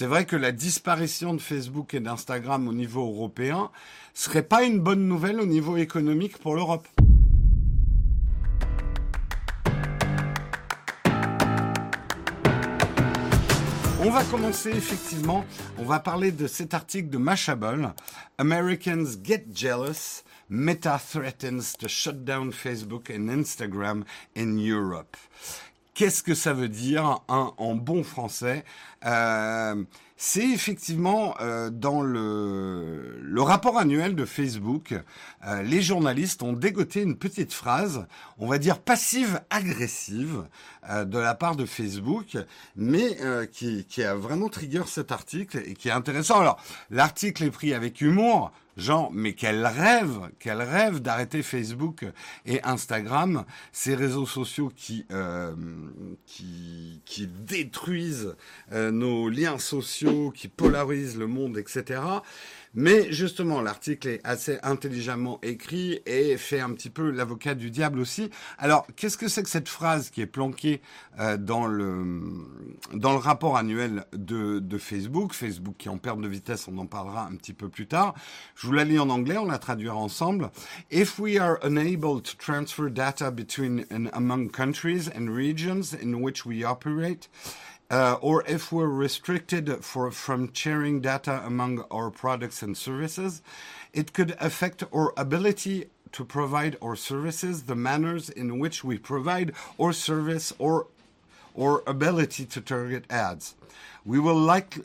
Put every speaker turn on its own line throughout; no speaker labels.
c'est vrai que la disparition de Facebook et d'Instagram au niveau européen serait pas une bonne nouvelle au niveau économique pour l'Europe. On va commencer effectivement, on va parler de cet article de Mashable, Americans Get Jealous, Meta threatens to shut down Facebook and Instagram in Europe. Qu'est-ce que ça veut dire en bon français? Euh, C'est effectivement euh, dans le, le, rapport annuel de Facebook, euh, les journalistes ont dégoté une petite phrase, on va dire passive-agressive, de la part de Facebook, mais qui, qui a vraiment trigger cet article et qui est intéressant. Alors, l'article est pris avec humour, Genre, mais quel rêve, quel rêve d'arrêter Facebook et Instagram, ces réseaux sociaux qui euh, qui, détruisent euh, nos liens sociaux, qui polarisent le monde, etc. Mais justement, l'article est assez intelligemment écrit et fait un petit peu l'avocat du diable aussi. Alors, qu'est-ce que c'est que cette phrase qui est planquée euh, dans le dans le rapport annuel de, de Facebook, Facebook qui en perte de vitesse, on en parlera un petit peu plus tard. Je vous la lis en anglais, on la traduira ensemble. If we are unable to transfer data between and among countries and regions in which we operate, uh, or if we're restricted for, from sharing data among our products and services, it could affect our ability to provide our services, the manners in which we provide our service, or or ability to target ads. We will like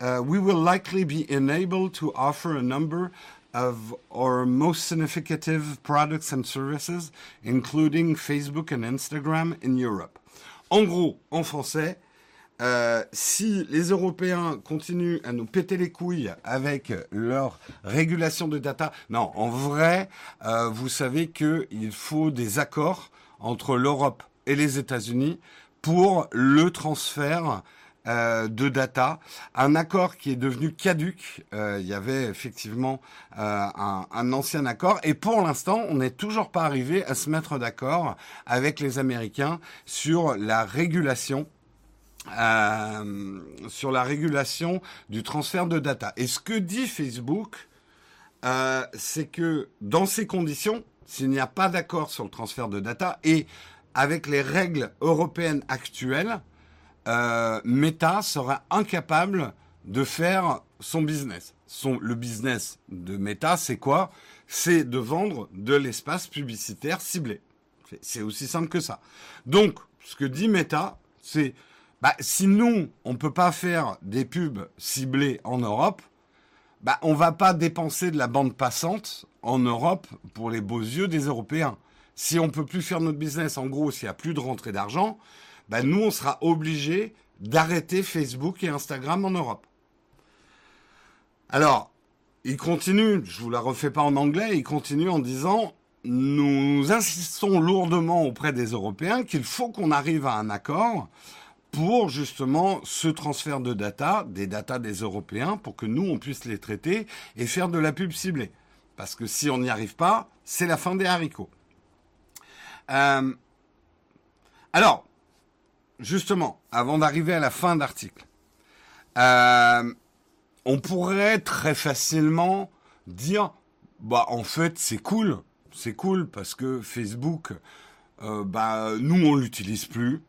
uh, we will likely be enabled to offer a number of our most significant products and services, including Facebook and Instagram in Europe. En gros, en français, Euh, si les Européens continuent à nous péter les couilles avec leur régulation de data, non, en vrai, euh, vous savez qu'il faut des accords entre l'Europe et les États-Unis pour le transfert euh, de data, un accord qui est devenu caduque. il y avait effectivement un, un, ancien accord, et pour l'instant, on n'est toujours pas arrivé à se mettre d'accord avec les Américains sur la régulation euh, sur la régulation du transfert de data. Et ce que dit Facebook, euh, c'est que dans ces conditions, s'il n'y a pas d'accord sur le transfert de data et avec les règles européennes actuelles, euh, Meta sera incapable de faire son business. Le business de Meta, c'est quoi? C'est de vendre de l'espace publicitaire ciblé. C'est aussi simple que ça. Donc, ce que dit Meta, c'est bah, si nous, on ne peut pas faire des pubs ciblées en Europe, bah, on va pas dépenser de la bande passante en Europe pour les beaux yeux des Européens. Si on peut plus faire notre business, en gros, s'il n'y a plus de rentrée d'argent, bah, nous, on sera obligé d'arrêter Facebook et Instagram en Europe. Alors, il continue, je vous la refais pas en anglais, il continue en disant nous insistons lourdement auprès des Européens qu'il faut qu'on arrive à un accord pour justement ce transfert de data, des data des Européens, pour que nous, on puisse les traiter et faire de la pub ciblée. Parce que si on n'y arrive pas, c'est la fin des haricots. Euh, alors, justement, avant d'arriver à la fin d'article, euh, on pourrait très facilement dire, bah en fait c'est cool, c'est cool parce que Facebook, euh, bah nous on l'utilise plus,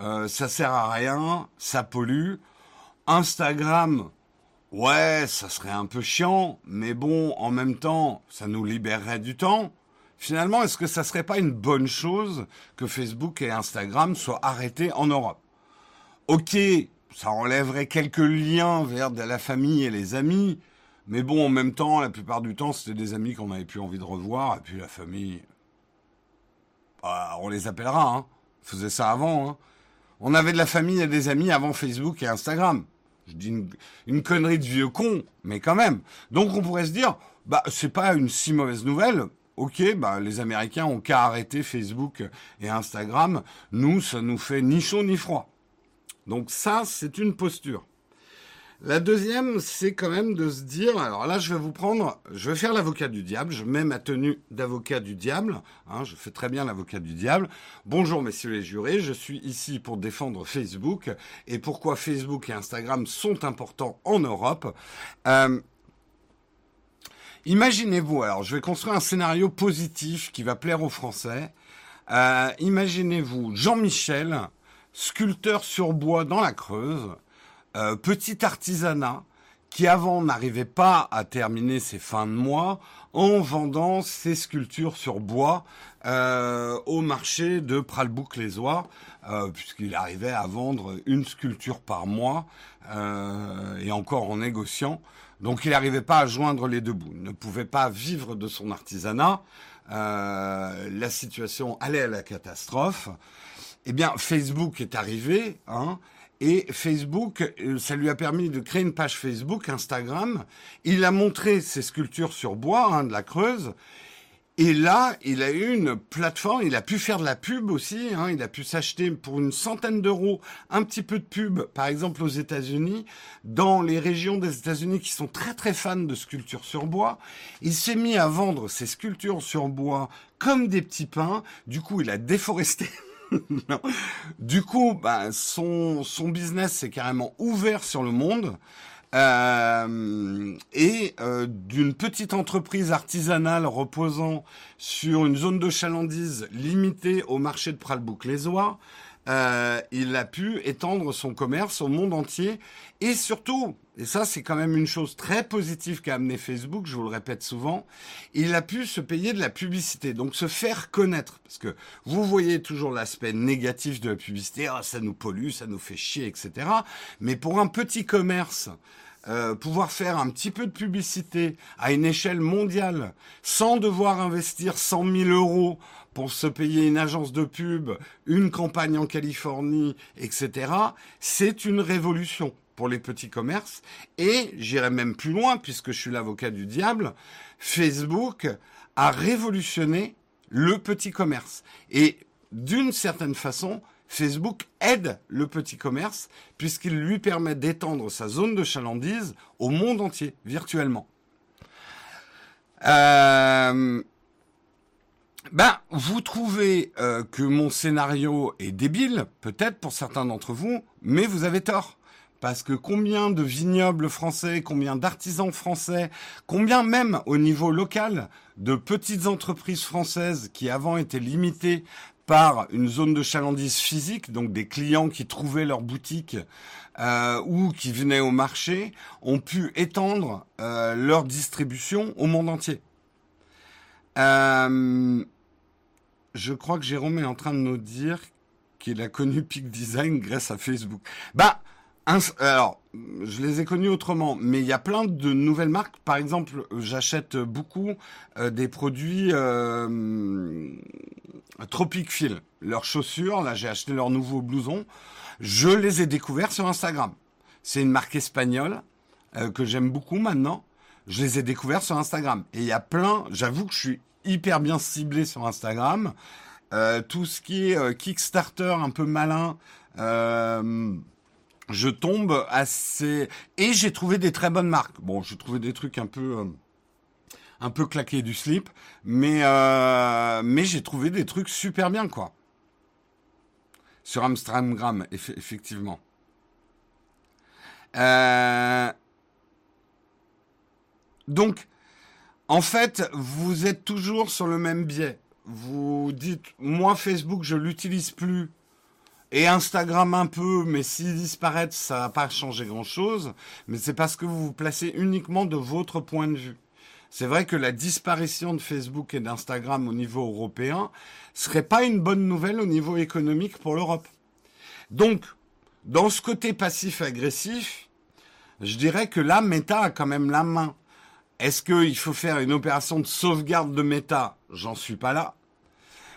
euh, ça sert à rien, ça pollue. Instagram, ouais, ça serait un peu chiant, mais bon, en même temps, ça nous libérerait du temps. Finalement, est-ce que ça serait pas une bonne chose que Facebook et Instagram soient arrêtés en Europe? Ok, ça enlèverait quelques liens vers la famille et les amis, mais bon, en même temps, la plupart du temps, c'était des amis qu'on n'avait plus envie de revoir, et puis la famille, bah, on les appellera, hein. On faisait ça avant, hein. On avait de la famille et des amis avant Facebook et Instagram. Je dis une, connerie de vieux con, mais quand même. Donc on pourrait se dire, bah c'est pas une si mauvaise nouvelle. Ok, bah les Américains ont qu'à arrêter Facebook et Instagram. Nous, ça nous fait ni chaud ni froid. Donc ça, c'est une posture. La deuxième, c'est quand même de se dire, alors là, je vais vous prendre, je vais faire l'avocat du diable, je mets ma tenue d'avocat du diable, hein, je fais très bien l'avocat du diable. Bonjour messieurs les jurés, je suis ici pour défendre Facebook et pourquoi Facebook et Instagram sont importants en Europe. Euh, imaginez-vous, alors je vais construire un scénario positif qui va plaire aux Français. Euh, imaginez-vous Jean-Michel, sculpteur sur bois dans la Creuse, euh, petit artisanat qui avant n'arrivait pas à terminer ses fins de mois en vendant ses sculptures sur bois euh, au marché de Pralbouc-les-Oies, euh, puisqu'il arrivait à vendre une sculpture par mois et encore en négociant. Donc il n'arrivait pas à joindre les deux bouts, il ne pouvait pas vivre de son artisanat. la situation allait à la catastrophe. Eh bien, Facebook est arrivé, hein, et Facebook, euh, ça lui a permis de créer une page Facebook, Instagram. Il a montré ses sculptures sur bois hein, de la Creuse. Et là, il a eu une plateforme, il a pu faire de la pub aussi, hein, il a pu s'acheter pour une centaine d'euros un petit peu de pub, par exemple aux États-Unis, dans les régions des États-Unis qui sont très très fans de sculptures sur bois. Il s'est mis à vendre ses sculptures sur bois comme des petits pains. Du coup, il a déforesté Du coup, bah, son, son business s'est carrément ouvert sur le monde. Euh, et euh, d'une petite entreprise artisanale reposant sur une zone de chalandise limitée au marché de Pralbouc-les-Oies, euh, il a pu étendre son commerce au monde entier et surtout, et ça c'est quand même une chose très positive qu'a amené Facebook, je vous le répète souvent, il a pu se payer de la publicité, donc se faire connaître, parce que vous voyez toujours l'aspect négatif de la publicité, ah, ça nous pollue, ça nous fait chier, etc. Mais pour un petit commerce, euh, pouvoir faire un petit peu de publicité à une échelle mondiale sans devoir investir 100 000 euros pour se payer une agence de pub, une campagne en Californie, etc., c'est une révolution pour les petits commerces. Et j'irai même plus loin, puisque je suis l'avocat du diable, Facebook a révolutionné le petit commerce. Et d'une certaine façon, Facebook aide le petit commerce puisqu'il lui permet d'étendre sa zone de chalandise au monde entier, virtuellement. Euh, ben, vous trouvez euh, que mon scénario est débile, peut-être pour certains d'entre vous, mais vous avez tort. Parce que combien de vignobles français, combien d'artisans français, combien même au niveau local de petites entreprises françaises qui avant étaient limitées par une zone de chalandise physique, donc des clients qui trouvaient leur boutique euh, ou qui venaient au marché, ont pu étendre euh, leur distribution au monde entier. Euh, je crois que Jérôme est en train de nous dire qu'il a connu Peak Design grâce à Facebook. Bah, alors, je les ai connus autrement, mais il y a plein de nouvelles marques. Par exemple, j'achète beaucoup euh, des produits euh, Tropic Feel, leurs chaussures. Là, j'ai acheté leurs nouveaux blousons. Je les ai découverts sur Instagram. C'est une marque espagnole euh, que j'aime beaucoup maintenant. Je les ai découverts sur Instagram. Et il y a plein. J'avoue que je suis hyper bien ciblé sur Instagram. Euh, tout ce qui est euh, Kickstarter un peu malin. Euh, je tombe assez et j'ai trouvé des très bonnes marques. Bon, j'ai trouvé des trucs un peu euh, un peu claqués du slip, mais euh, mais j'ai trouvé des trucs super bien quoi. Sur Amstramgram, effectivement. Euh, donc, en fait, vous êtes toujours sur le même biais. Vous dites, moi Facebook, je l'utilise plus et Instagram un peu, mais s'ils disparaissent, ça va pas changer grand-chose. Mais c'est parce que vous vous placez uniquement de votre point de vue. C'est vrai que la disparition de Facebook et d'Instagram au niveau européen serait pas une bonne nouvelle au niveau économique pour l'Europe. Donc, dans ce côté passif-agressif, je dirais que là, Meta a quand même la main. Est-ce qu'il faut faire une opération de sauvegarde de Meta? J'en suis pas là.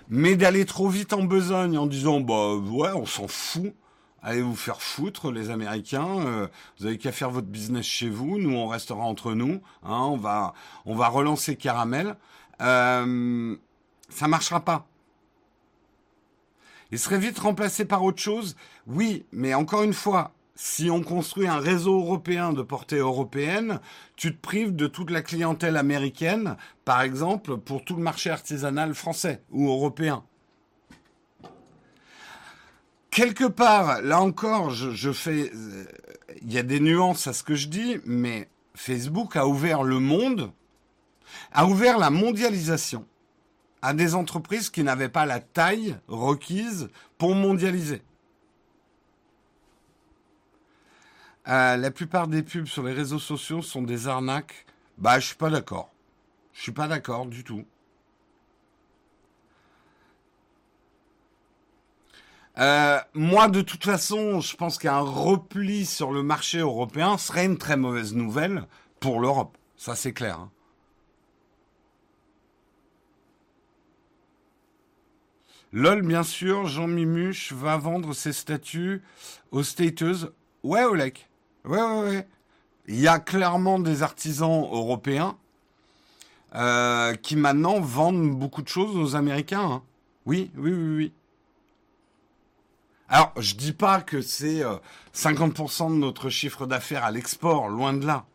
Mais d'aller trop vite en besogne en disant bah ouais, on s'en fout. Allez vous faire foutre, les Américains. Euh, vous avez qu'à faire votre business chez vous. Nous, on restera entre nous. Hein, on va, on va relancer Caramel. Euh, ça marchera pas. Il serait vite remplacé par autre chose. Oui, mais encore une fois, si on construit un réseau européen de portée européenne, tu te prives de toute la clientèle américaine, par exemple, pour tout le marché artisanal français ou européen. Quelque part, là encore, je, fais, euh, il y a des nuances à ce que je dis, mais Facebook a ouvert le monde, a ouvert la mondialisation à des entreprises qui n'avaient pas la taille requise pour mondialiser. Euh, la plupart des pubs sur les réseaux sociaux sont des arnaques. Bah, je suis pas d'accord. Je suis pas d'accord du tout. Euh, moi, de toute façon, je pense qu'un repli sur le marché européen serait une très mauvaise nouvelle pour l'Europe. Ça, c'est clair. Hein. LOL, bien sûr, Jean Mimuche va vendre ses statues aux stateuses. Ouais, Olek. Ouais, ouais, ouais. Il y a clairement des artisans européens euh, qui maintenant vendent beaucoup de choses aux Américains. Hein. Oui, oui, oui, oui. Alors, je dis pas que c'est 50% euh, de notre chiffre d'affaires à l'export, loin de là.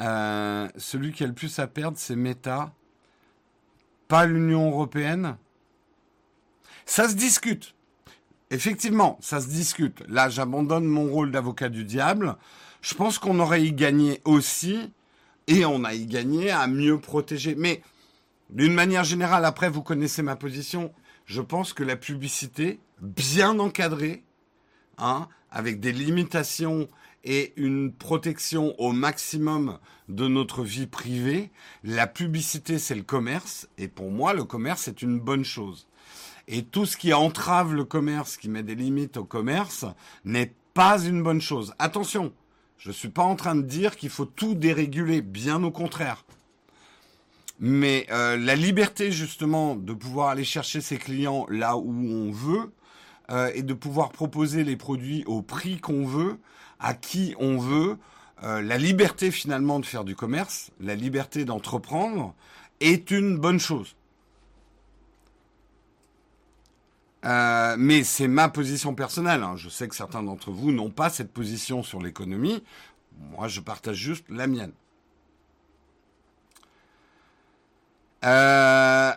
Euh, celui qui a le plus à perdre, c'est Meta, pas l'Union européenne. Ça se discute. Effectivement, ça se discute. Là, j'abandonne mon rôle d'avocat du diable. Je pense qu'on aurait y gagné aussi, et on a y gagné à mieux protéger. Mais d'une manière générale, après, vous connaissez ma position. Je pense que la publicité, bien encadrée, hein, avec des limitations et une protection au maximum de notre vie privée, la publicité, c'est le commerce. Et pour moi, le commerce est une bonne chose. Et tout ce qui entrave le commerce, qui met des limites au commerce, n'est pas une bonne chose. Attention, je ne suis pas en train de dire qu'il faut tout déréguler, bien au contraire. Mais euh, la liberté justement de pouvoir aller chercher ses clients là où on veut euh, et de pouvoir proposer les produits au prix qu'on veut, à qui on veut, euh, la liberté finalement de faire du commerce, la liberté d'entreprendre est une bonne chose. Euh, mais c'est ma position personnelle. Hein. Je sais que certains d'entre vous n'ont pas cette position sur l'économie. Moi, je partage juste la mienne. Euh...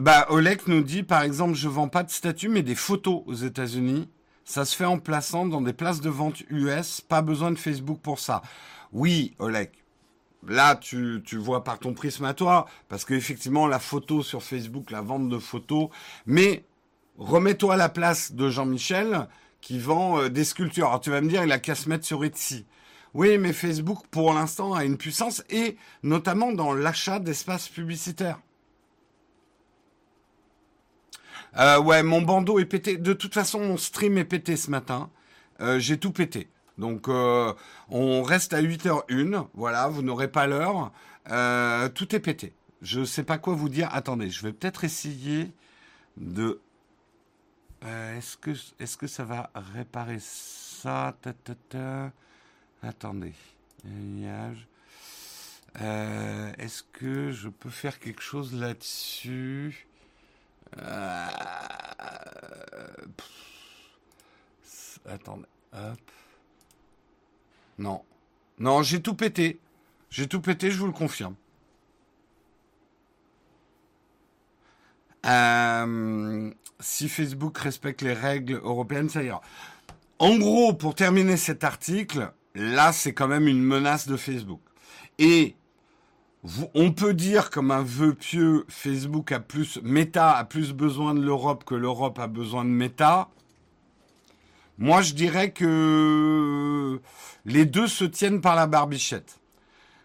Bah, nous dit, par exemple, je vends pas de statues, mais des photos aux États-Unis. Ça se fait en plaçant dans des places de vente US. Pas besoin de Facebook pour ça. Oui, Olek. Là, tu, vois par ton prisme à toi, parce qu'effectivement, la photo sur Facebook, la vente de photos, mais remets-toi à la place de Jean-Michel qui vend euh, des sculptures. Alors tu vas me dire, il a qu'à se mettre sur Etsy. Oui, mais Facebook, pour l'instant, a une puissance, et notamment dans l'achat d'espaces publicitaires. Euh, ouais, mon bandeau est pété. De toute façon, mon stream est pété ce matin. Euh, j'ai tout pété. Donc euh, on reste à 8h01, voilà, vous n'aurez pas l'heure. Euh, tout est pété. Je ne sais pas quoi vous dire. Attendez, je vais peut-être essayer de... Euh, est-ce que, ça va réparer ça? Attendez. est-ce que je peux faire quelque chose là-dessus? Attendez. Hop. Non. Non, j'ai tout pété. J'ai tout pété, je vous le confirme. Euh, si Facebook respecte les règles européennes, ça ira. En gros, pour terminer cet article, là, c'est quand même une menace de Facebook. Et on peut dire comme un vœu pieux, Facebook a plus, Meta a plus besoin de l'Europe que l'Europe a besoin de Meta. Moi, je dirais que les deux se tiennent par la barbichette.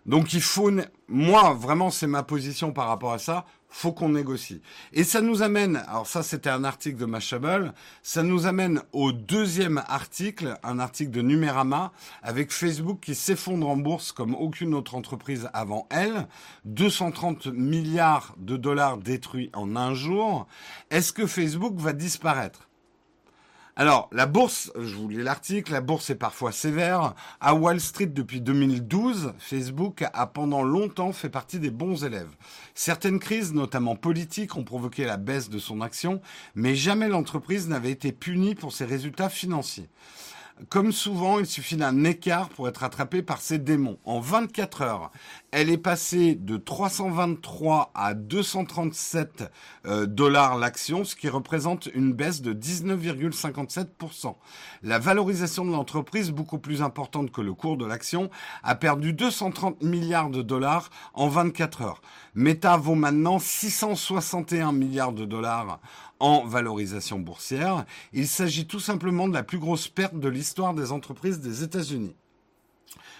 Donc il faut, moi vraiment c'est ma position par rapport à ça, faut qu'on négocie. Et ça nous amène, alors ça c'était un article de Mashable, ça nous amène au deuxième article, un article de Numérama, avec Facebook qui s'effondre en bourse comme aucune autre entreprise avant elle, 230 milliards de dollars détruits en un jour. Est-ce que Facebook va disparaître? Alors, la bourse, je vous lis l'article, la bourse est parfois sévère. À Wall Street depuis 2012, Facebook a pendant longtemps fait partie des bons élèves. Certaines crises, notamment politiques, ont provoqué la baisse de son action, mais jamais l'entreprise n'avait été punie pour ses résultats financiers. Comme souvent, il suffit d'un écart pour être attrapé par ces démons. En 24 heures, elle est passée de 323 à 237 euh, dollars l'action, ce qui représente une baisse de 19,57%. La valorisation de l'entreprise, beaucoup plus importante que le cours de l'action, a perdu 230 milliards de dollars en 24 heures. Meta vaut maintenant 661 milliards de dollars en valorisation boursière. Il s'agit tout simplement de la plus grosse perte de l'histoire des entreprises des États-Unis.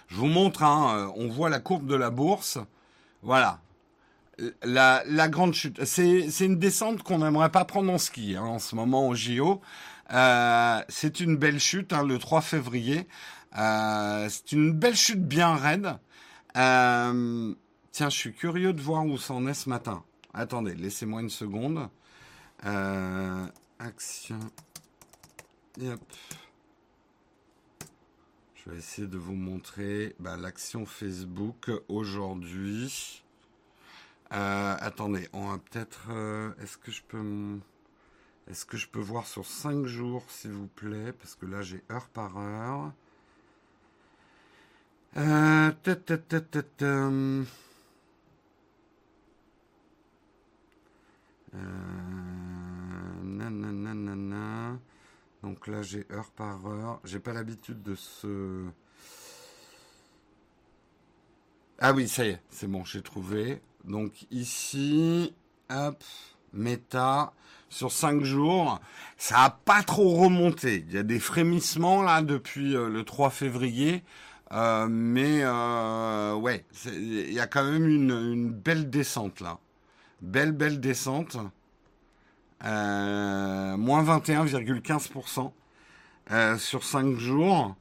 Je vous montre, hein, euh, on voit la courbe de la bourse. Voilà. La, grande chute. C'est une descente qu'on n'aimerait pas prendre en ski hein, en ce moment au JO. Euh, c'est une belle chute, hein, le 3 février. Euh, c'est une belle chute bien raide. tiens, je suis curieux de voir où ça en est ce matin. Attendez, laissez-moi une seconde. Euh, action. Yep. Je vais essayer de vous montrer bah, l'action Facebook aujourd'hui. Euh, attendez, on va peut-être. Euh, est-ce que je peux. Voir sur 5 jours, s'il vous plaît? Parce que là, j'ai heure par heure. Euh, Donc là, j'ai heure par heure. J'ai pas l'habitude de ce. Ah oui, ça y est, c'est bon, j'ai trouvé. Donc ici, hop, méta, sur 5 jours, ça a pas trop remonté. Il y a des frémissements là depuis euh, le 3 février. Euh, mais euh, ouais, il y a quand même une belle descente là. Belle, belle descente. Euh, moins 21,15% euh, sur 5 jours.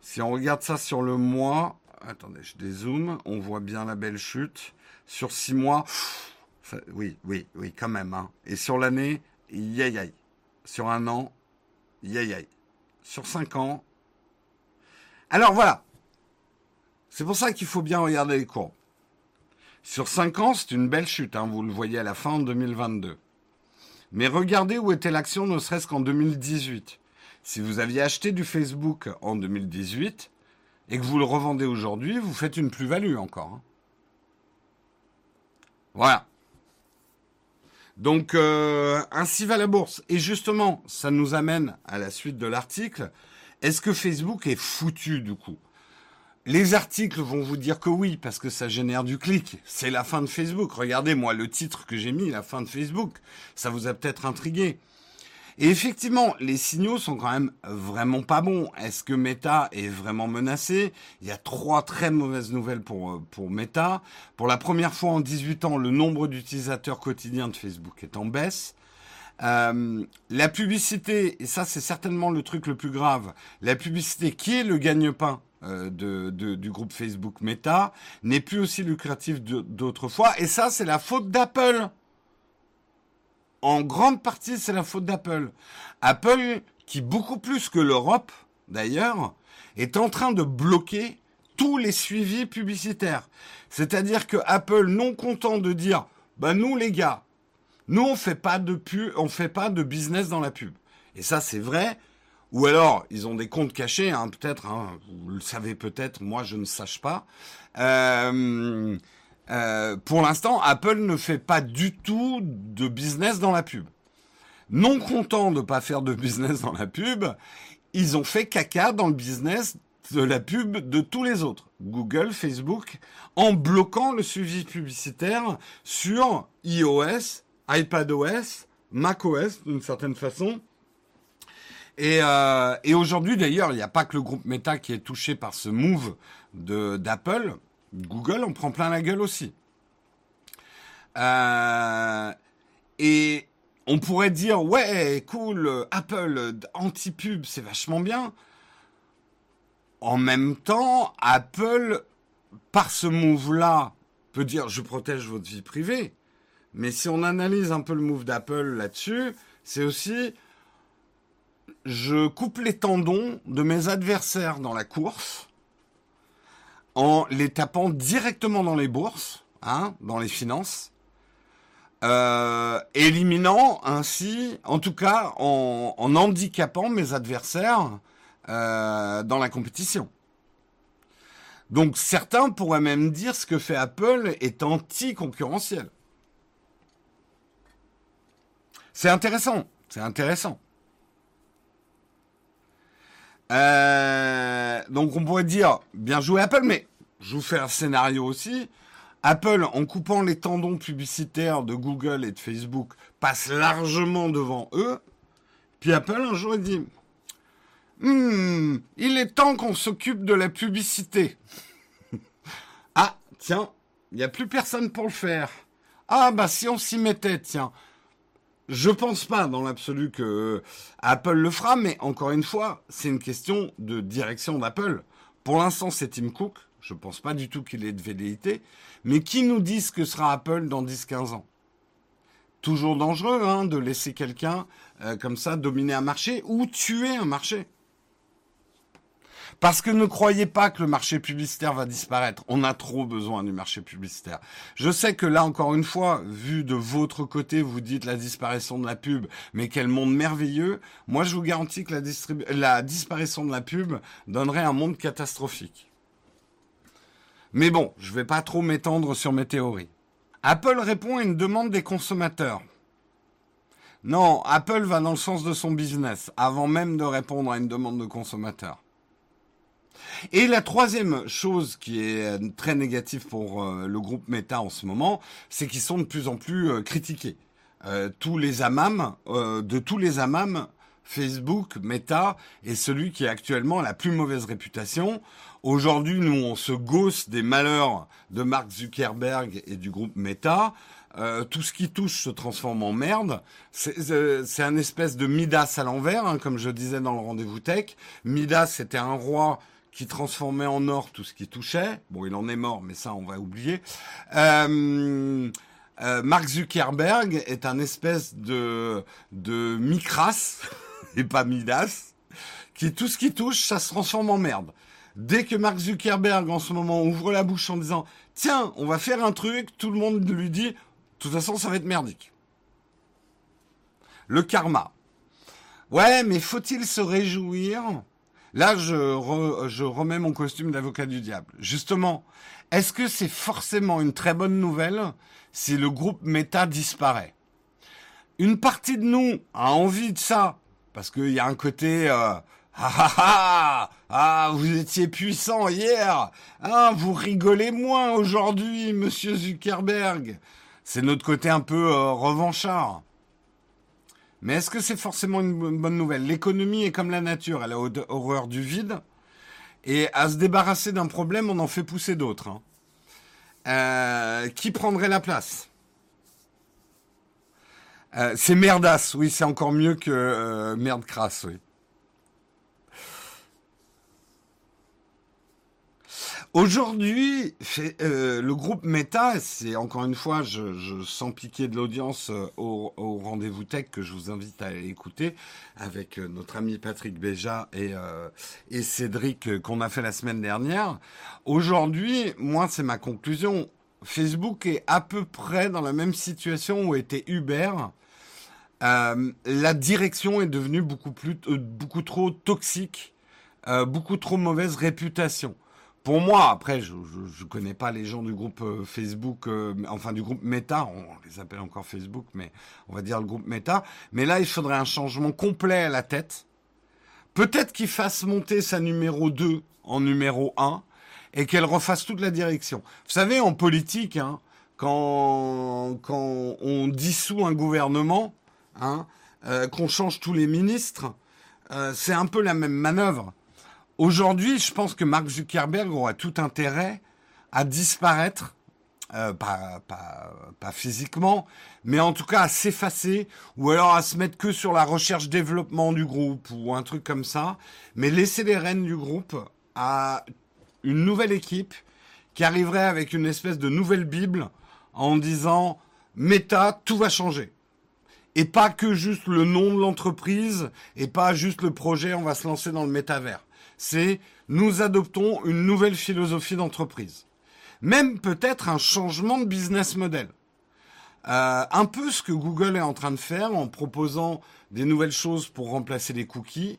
Si on regarde ça sur le mois, attendez, je dézoome, on voit bien la belle chute. Sur 6 mois, oui, oui, oui, quand même. Hein. Et sur l'année, yay Sur un an, yay Sur 5 ans. Alors voilà. C'est pour ça qu'il faut bien regarder les courbes. Sur 5 ans, c'est une belle chute, hein, vous le voyez à la fin de 2022. Mais regardez où était l'action ne serait-ce qu'en 2018. Si vous aviez acheté du Facebook en 2018 et que vous le revendez aujourd'hui, vous faites une plus-value encore. Hein. Voilà. Donc euh, ainsi va la bourse. Et justement, ça nous amène à la suite de l'article. Est-ce que Facebook est foutu du coup? Les articles vont vous dire que oui, parce que ça génère du clic. C'est la fin de Facebook. Regardez, moi, le titre que j'ai mis, la fin de Facebook. Ça vous a peut-être intrigué. Et effectivement, les signaux sont quand même vraiment pas bons. Est-ce que Meta est vraiment menacé? Il y a trois très mauvaises nouvelles pour, euh, pour Meta. Pour la première fois en 18 ans, le nombre d'utilisateurs quotidiens de Facebook est en baisse. Euh, la publicité, et ça c'est certainement le truc le plus grave, la publicité qui est le gagne-pain euh, de, du groupe Facebook Meta n'est plus aussi lucratif d'autrefois. Et ça, c'est la faute d'Apple. En grande partie, c'est la faute d'Apple. Apple, qui beaucoup plus que l'Europe, d'ailleurs, est en train de bloquer tous les suivis publicitaires. C'est-à-dire que Apple, non content de dire, bah nous les gars, nous on fait pas de fait pas de business dans la pub. Et ça c'est vrai, ou alors, ils ont des comptes cachés, hein, peut-être, hein, vous le savez peut-être, moi je ne sache pas. Euh, euh, pour l'instant, Apple ne fait pas du tout de business dans la pub. Non content de ne pas faire de business dans la pub, ils ont fait caca dans le business de la pub de tous les autres, Google, Facebook, en bloquant le suivi publicitaire sur iOS, iPadOS, macOS d'une certaine façon, et, euh, et aujourd'hui, d'ailleurs, il n'y a pas que le groupe Meta qui est touché par ce move d'Apple. Google en prend plein la gueule aussi. Euh, et on pourrait dire, ouais, cool, Apple, anti-pub, c'est vachement bien. En même temps, Apple, par ce move-là, peut dire, je protège votre vie privée. Mais si on analyse un peu le move d'Apple là-dessus, c'est aussi je coupe les tendons de mes adversaires dans la course en les tapant directement dans les bourses, hein, dans les finances, euh, éliminant ainsi, en tout cas en, handicapant mes adversaires euh, dans la compétition. Donc certains pourraient même dire ce que fait Apple est anti-concurrentiel. C'est intéressant, c'est intéressant. Euh, donc on pourrait dire bien joué Apple, mais je vous fais un scénario aussi. Apple, en coupant les tendons publicitaires de Google et de Facebook, passe largement devant eux. Puis Apple, un jour, dit hmm, il est temps qu'on s'occupe de la publicité. ah, tiens, il n'y a plus personne pour le faire. Ah, bah si on s'y mettait, tiens. Je pense pas dans l'absolu que euh, Apple le fera, mais encore une fois, c'est une question de direction d'Apple. Pour l'instant, c'est Tim Cook. Je pense pas du tout qu'il ait de velléité. Mais qui nous dit ce que sera Apple dans 10-15 ans? Toujours dangereux hein, de laisser quelqu'un euh, comme ça dominer un marché ou tuer un marché. Parce que ne croyez pas que le marché publicitaire va disparaître. On a trop besoin du marché publicitaire. Je sais que là, encore une fois, vu de votre côté, vous dites la disparition de la pub, mais quel monde merveilleux. Moi, je vous garantis que la, disparition de la pub donnerait un monde catastrophique. Mais bon, je ne vais pas trop m'étendre sur mes théories. Apple répond à une demande des consommateurs. Non, Apple va dans le sens de son business, avant même de répondre à une demande de consommateurs. Et la troisième chose qui est euh, très négative pour euh, le groupe Meta en ce moment, c'est qu'ils sont de plus en plus euh, critiqués. tous les amam, de tous les amam, Facebook, Meta est celui qui a actuellement la plus mauvaise réputation. Aujourd'hui, nous, on se gosse des malheurs de Mark Zuckerberg et du groupe Meta. tout ce qui touche se transforme en merde. C'est un espèce de Midas à l'envers, hein, comme je disais dans le rendez-vous tech. Midas, c'était un roi qui transformait en or tout ce qui touchait. Bon, il en est mort, mais ça, on va oublier. Euh, euh, Mark Zuckerberg est un espèce de, de Micras, et pas Midas, qui tout ce qui touche, ça se transforme en merde. Dès que Mark Zuckerberg, en ce moment, ouvre la bouche en disant « Tiens, on va faire un truc », tout le monde lui dit « De toute façon, ça va être merdique ». Le karma. Ouais, mais faut-il se réjouir Là, je, remets mon costume d'avocat du diable. Justement, est-ce que c'est forcément une très bonne nouvelle si le groupe Meta disparaît? Une partie de nous a envie de ça, parce qu'il y a un côté... Euh, ah, ah, ah, ah, vous étiez puissant hier. Ah, vous rigolez moins aujourd'hui, monsieur Zuckerberg. C'est notre côté un peu euh, revanchard. Mais est-ce que c'est forcément une bonne nouvelle? L'économie est comme la nature, elle a horreur du vide. Et à se débarrasser d'un problème, on en fait pousser d'autres. Hein. Euh, qui prendrait la place? Euh, C'est merdasse, oui, c'est encore mieux que euh, merde crasse, oui. Aujourd'hui, euh, le groupe Meta, c'est encore une fois, je, je sens piquer de l'audience euh, au, rendez-vous tech que je vous invite à écouter avec euh, notre ami Patrick Béja et, et Cédric qu'on a fait la semaine dernière. Aujourd'hui, moi, c'est ma conclusion. Facebook est à peu près dans la même situation où était Uber. la direction est devenue beaucoup plus, beaucoup trop toxique, beaucoup trop mauvaise réputation pour moi, après, je ne connais pas les gens du groupe euh, Facebook, euh, enfin du groupe Meta, on les appelle encore Facebook, mais on va dire le groupe Meta. Mais là, il faudrait un changement complet à la tête. Peut-être qu'il fasse monter sa numéro 2 en numéro 1 et qu'elle refasse toute la direction. Vous savez, en politique, hein, quand, quand on dissout un gouvernement, hein, euh, qu'on change tous les ministres, c'est un peu la même manœuvre. Aujourd'hui, je pense que Mark Zuckerberg aura tout intérêt à disparaître, euh, pas, pas, physiquement, mais en tout cas à s'effacer, ou alors à se mettre que sur la recherche-développement du groupe, ou un truc comme ça, mais laisser les rênes du groupe à une nouvelle équipe qui arriverait avec une espèce de nouvelle Bible en disant Méta, tout va changer. et pas que juste le nom de l'entreprise et pas juste le projet, on va se lancer dans le métavers. C'est nous adoptons une nouvelle philosophie d'entreprise. Même peut-être un changement de business model. Euh, un peu ce que Google est en train de faire en proposant des nouvelles choses pour remplacer les cookies.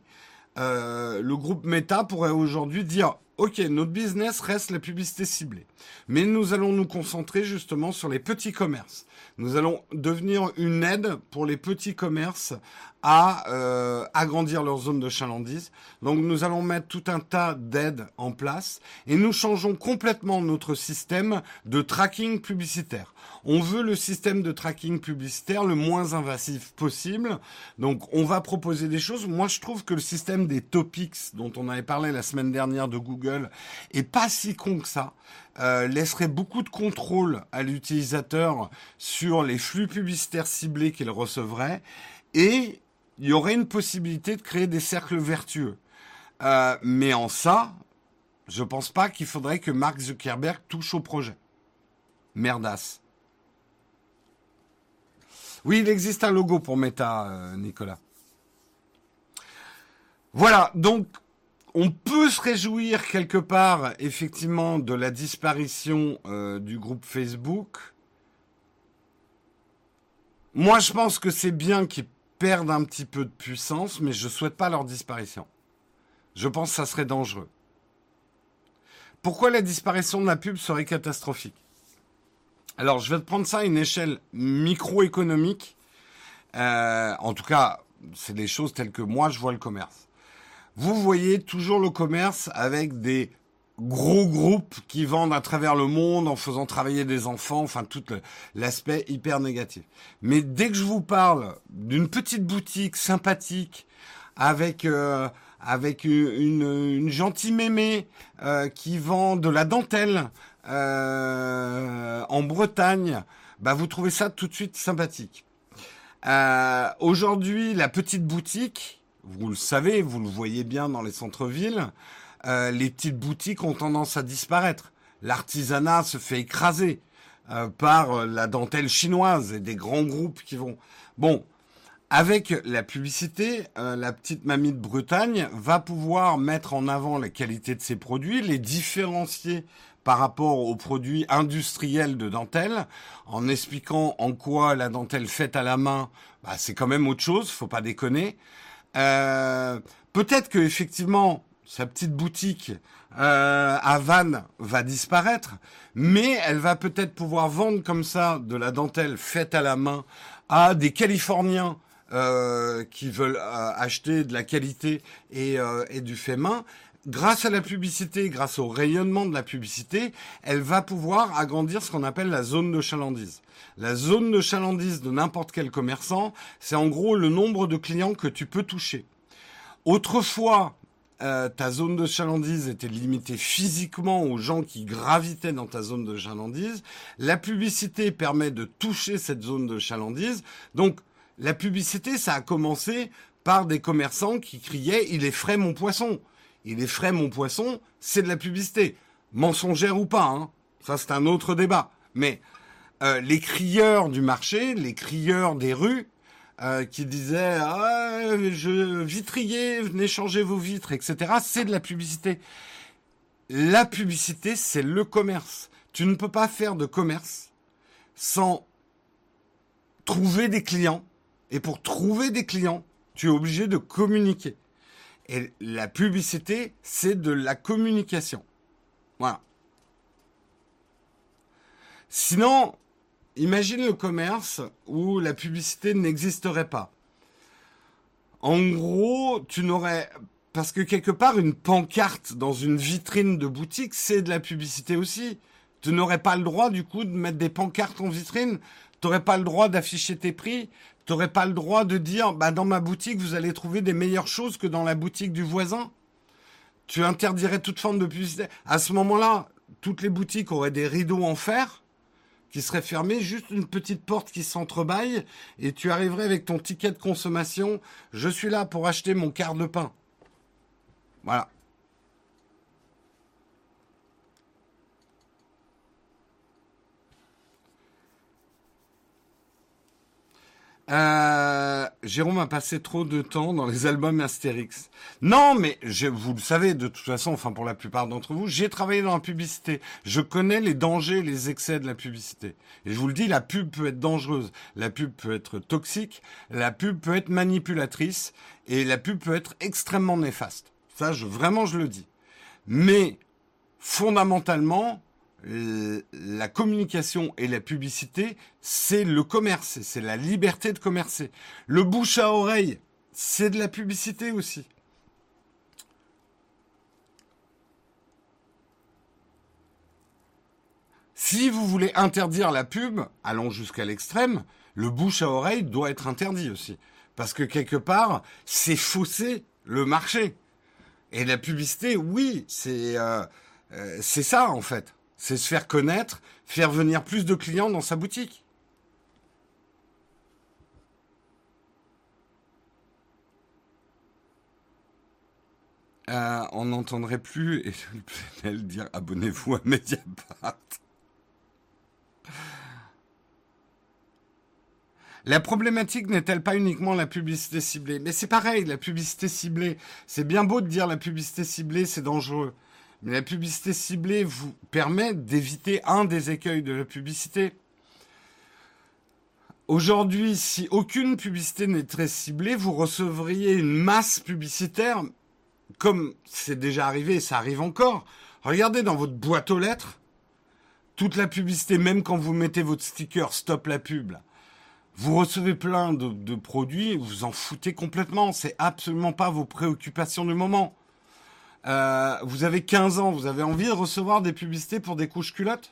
Euh, le groupe Meta pourrait aujourd'hui dire Ok, notre business reste la publicité ciblée, mais nous allons nous concentrer justement sur les petits commerces. Nous allons devenir une aide pour les petits commerces à euh, agrandir leur zone de chalandise. Donc nous allons mettre tout un tas d'aides en place et nous changeons complètement notre système de tracking publicitaire. On veut le système de tracking publicitaire le moins invasif possible. Donc on va proposer des choses. Moi je trouve que le système des topics dont on avait parlé la semaine dernière de Google est pas si con que ça. Euh, laisserait beaucoup de contrôle à l'utilisateur sur les flux publicitaires ciblés qu'il recevrait et il y aurait une possibilité de créer des cercles vertueux. Euh, mais en ça, je pense pas qu'il faudrait que Mark Zuckerberg touche au projet. Merdas. Oui, il existe un logo pour Meta, euh, Nicolas. Voilà, donc on peut se réjouir quelque part, effectivement, de la disparition euh, du groupe Facebook. Moi, je pense que c'est bien qu'ils perdent un petit peu de puissance, mais je ne souhaite pas leur disparition. Je pense que ça serait dangereux. Pourquoi la disparition de la pub serait catastrophique? Alors, je vais te prendre ça à une échelle microéconomique. Euh, en tout cas, c'est des choses telles que moi, je vois le commerce vous voyez toujours le commerce avec des gros groupes qui vendent à travers le monde en faisant travailler des enfants, enfin tout l'aspect hyper négatif. Mais dès que je vous parle d'une petite boutique sympathique avec euh, avec une, une, gentille mémé euh, qui vend de la dentelle euh, en Bretagne, bah vous trouvez ça tout de suite sympathique. Aujourd'hui, la petite boutique, vous le savez, vous le voyez bien dans les centres-villes, euh, les petites boutiques ont tendance à disparaître. L'artisanat se fait écraser euh, par euh, la dentelle chinoise et des grands groupes qui vont. Bon, avec la publicité, la petite mamie de Bretagne va pouvoir mettre en avant la qualité de ses produits, les différencier par rapport aux produits industriels de dentelle, en expliquant en quoi la dentelle faite à la main, bah, c'est quand même autre chose, faut pas déconner. Euh, peut-être que effectivement sa petite boutique euh, à Vannes va disparaître, mais elle va peut-être pouvoir vendre comme ça de la dentelle faite à la main à des Californiens euh, qui veulent acheter de la qualité et, et du fait main grâce à la publicité, grâce au rayonnement de la publicité, elle va pouvoir agrandir ce qu'on appelle la zone de chalandise. La zone de chalandise de n'importe quel commerçant, c'est en gros le nombre de clients que tu peux toucher. Autrefois, euh, ta zone de chalandise était limitée physiquement aux gens qui gravitaient dans ta zone de chalandise. La publicité permet de toucher cette zone de chalandise. Donc, la publicité, ça a commencé par des commerçants qui criaient « il est frais mon poisson ». Il est frais mon poisson, c'est de la publicité. Mensongère ou pas, hein. Ça, c'est un autre débat. Mais euh, les crieurs du marché, les crieurs des rues, euh, qui disaient ah, je vitrier, venez changer vos vitres, etc. C'est de la publicité. La publicité, c'est le commerce. Tu ne peux pas faire de commerce sans trouver des clients. Et pour trouver des clients, tu es obligé de communiquer. Et la publicité, c'est de la communication. Voilà. Sinon, imagine le commerce où la publicité n'existerait pas. En gros, tu n'aurais... Parce que quelque part, une pancarte dans une vitrine de boutique, c'est de la publicité aussi. Tu n'aurais pas le droit, du coup, de mettre des pancartes en vitrine. Tu n'aurais pas le droit d'afficher tes prix n'aurais pas le droit de dire, bah, dans ma boutique, vous allez trouver des meilleures choses que dans la boutique du voisin. Tu interdirais toute forme de publicité. À ce moment-là, toutes les boutiques auraient des rideaux en fer qui seraient fermés, juste une petite porte qui s'entrebâille, et tu arriverais avec ton ticket de consommation. Je suis là pour acheter mon quart de pain. Voilà. Euh, Jérôme a passé trop de temps dans les albums Astérix. Non, mais je, vous le savez de toute façon, enfin pour la plupart d'entre vous, j'ai travaillé dans la publicité. Je connais les dangers, les excès de la publicité. Et je vous le dis, la pub peut être dangereuse, la pub peut être toxique, la pub peut être manipulatrice et la pub peut être extrêmement néfaste. Ça, je, vraiment, je le dis. Mais fondamentalement, la communication et la publicité, c'est le commerce, c'est la liberté de commercer. Le bouche à oreille, c'est de la publicité aussi. Si vous voulez interdire la pub, allons jusqu'à l'extrême, le bouche à oreille doit être interdit aussi. Parce que quelque part, c'est fausser le marché. Et la publicité, oui, c'est euh, euh, ça en fait. C'est se faire connaître, faire venir plus de clients dans sa boutique. Euh, on n'entendrait plus et dire abonnez-vous à Mediapart. La problématique n'est-elle pas uniquement la publicité ciblée? Mais c'est pareil, la publicité ciblée. C'est bien beau de dire la publicité ciblée, c'est dangereux. Mais la publicité ciblée vous permet d'éviter un des écueils de la publicité. Aujourd'hui, si aucune publicité n'est très ciblée, vous recevriez une masse publicitaire, comme c'est déjà arrivé et ça arrive encore. Regardez dans votre boîte aux lettres, toute la publicité, même quand vous mettez votre sticker Stop la pub, vous recevez plein de, produits, vous en foutez complètement. C'est absolument pas vos préoccupations du moment. Euh, vous avez 15 ans, vous avez envie de recevoir des publicités pour des couches culottes?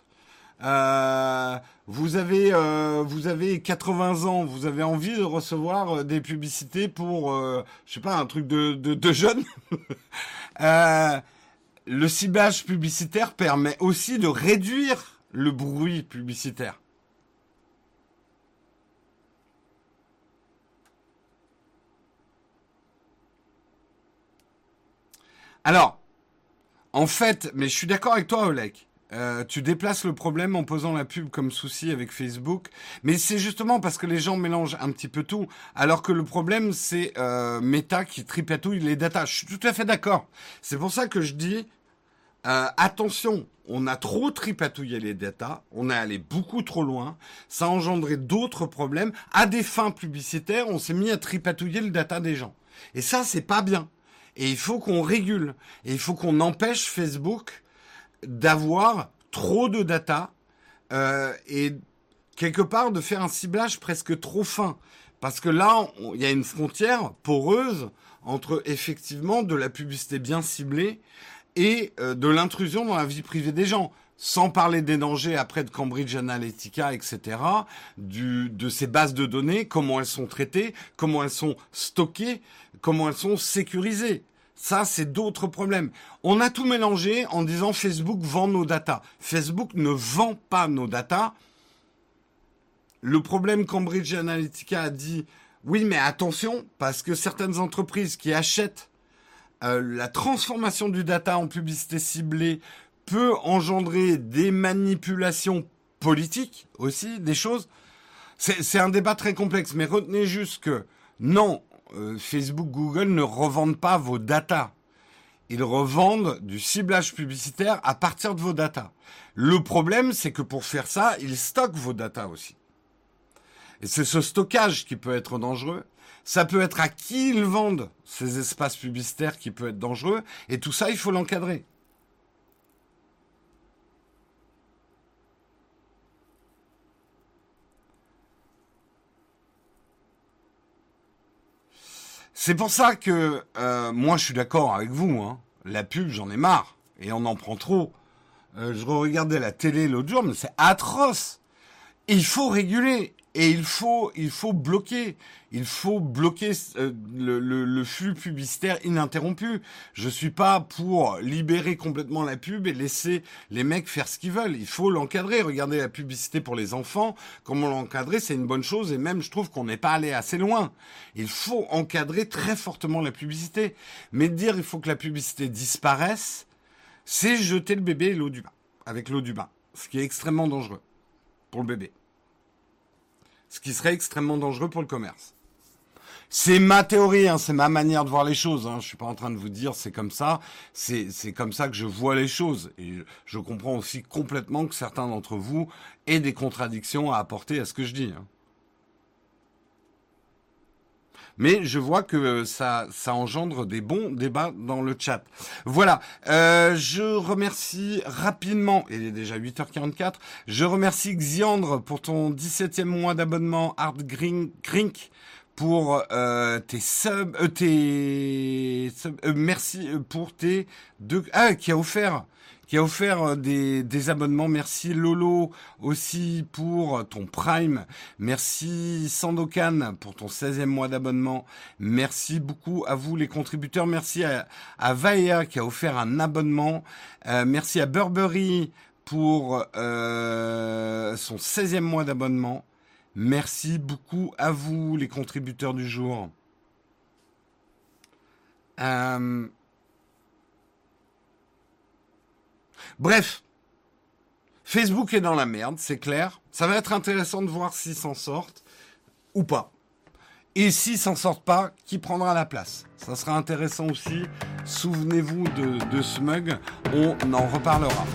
Euh, vous avez euh, vous avez 80 ans, vous avez envie de recevoir euh, des publicités pour euh, je sais pas un truc de de, de jeunes. le ciblage publicitaire permet aussi de réduire le bruit publicitaire. Alors, en fait, mais je suis d'accord avec toi, Olek. Euh, tu déplaces le problème en posant la pub comme souci avec Facebook, mais c'est justement parce que les gens mélangent un petit peu tout, alors que le problème c'est euh, Meta qui tripatouille les datas. Je suis tout à fait d'accord. C'est pour ça que je dis euh, attention, on a trop tripatouillé les datas, on est allé beaucoup trop loin, ça a engendré d'autres problèmes. À des fins publicitaires, on s'est mis à tripatouiller le data des gens, et ça c'est pas bien. Et il faut qu'on régule. Et il faut qu'on empêche Facebook d'avoir trop de data euh, et quelque part de faire un ciblage presque trop fin. Parce que là, il y a une frontière poreuse entre effectivement de la publicité bien ciblée et euh, de l'intrusion dans la vie privée des gens. Sans parler des dangers après de Cambridge Analytica, etc., de ces bases de données, comment elles sont traitées, comment elles sont stockées, comment elles sont sécurisées. Ça, c'est d'autres problèmes. On a tout mélangé en disant Facebook vend nos datas. Facebook ne vend pas nos datas. Le problème Cambridge Analytica a dit, oui, mais attention, parce que certaines entreprises qui achètent euh, la transformation du data en publicité ciblée peut engendrer des manipulations politiques aussi, des choses. C'est un débat très complexe, mais retenez juste que non, euh, Facebook, Google ne revendent pas vos datas. Ils revendent du ciblage publicitaire à partir de vos datas. Le problème, c'est que pour faire ça, ils stockent vos datas aussi. Et c'est ce stockage qui peut être dangereux. Ça peut être à qui ils vendent ces espaces publicitaires qui peut être dangereux. Et tout ça, il faut l'encadrer. C'est pour ça que euh, moi je suis d'accord avec vous. Hein. La pub, j'en ai marre. Et on en prend trop. Euh, je regardais la télé l'autre jour, mais c'est atroce. il faut réguler. Et il faut, il faut bloquer, il faut bloquer euh, le, le, le, flux publicitaire ininterrompu. Je suis pas pour libérer complètement la pub et laisser les mecs faire ce qu'ils veulent. Il faut l'encadrer. Regardez la publicité pour les enfants, comment l'encadrer, c'est une bonne chose. Et même, je trouve qu'on n'est pas allé assez loin. Il faut encadrer très fortement la publicité. Mais dire il faut que la publicité disparaisse, c'est jeter le bébé l'eau du bain, avec l'eau du bain, ce qui est extrêmement dangereux pour le bébé. Ce qui serait extrêmement dangereux pour le commerce. C'est ma théorie, hein, c'est ma manière de voir les choses. Hein. Je suis pas en train de vous dire c'est comme ça. C'est comme ça que je vois les choses. Et je comprends aussi complètement que certains d'entre vous aient des contradictions à apporter à ce que je dis. Hein. Mais je vois que ça, ça engendre des bons débats dans le chat. Voilà. Euh, je remercie rapidement, il est déjà 8h44, je remercie Xiandre pour ton 17e mois d'abonnement Hard Grink pour euh, tes subs, euh, tes euh, merci pour tes deux ah qui a offert qui a offert des, des abonnements. Merci Lolo aussi pour ton Prime. Merci Sandokan pour ton 16e mois d'abonnement. Merci beaucoup à vous les contributeurs. Merci à, à qui a offert un abonnement. merci à Burberry pour euh, son 16e mois d'abonnement. Merci beaucoup à vous, les contributeurs du jour. Euh, bref, Facebook est dans la merde, c'est clair. Ça va être intéressant de voir s'ils s'en sortent ou pas. Et s'ils s'en sortent pas, qui prendra la place? Ça sera intéressant aussi. Souvenez-vous de, de Smug, on en reparlera.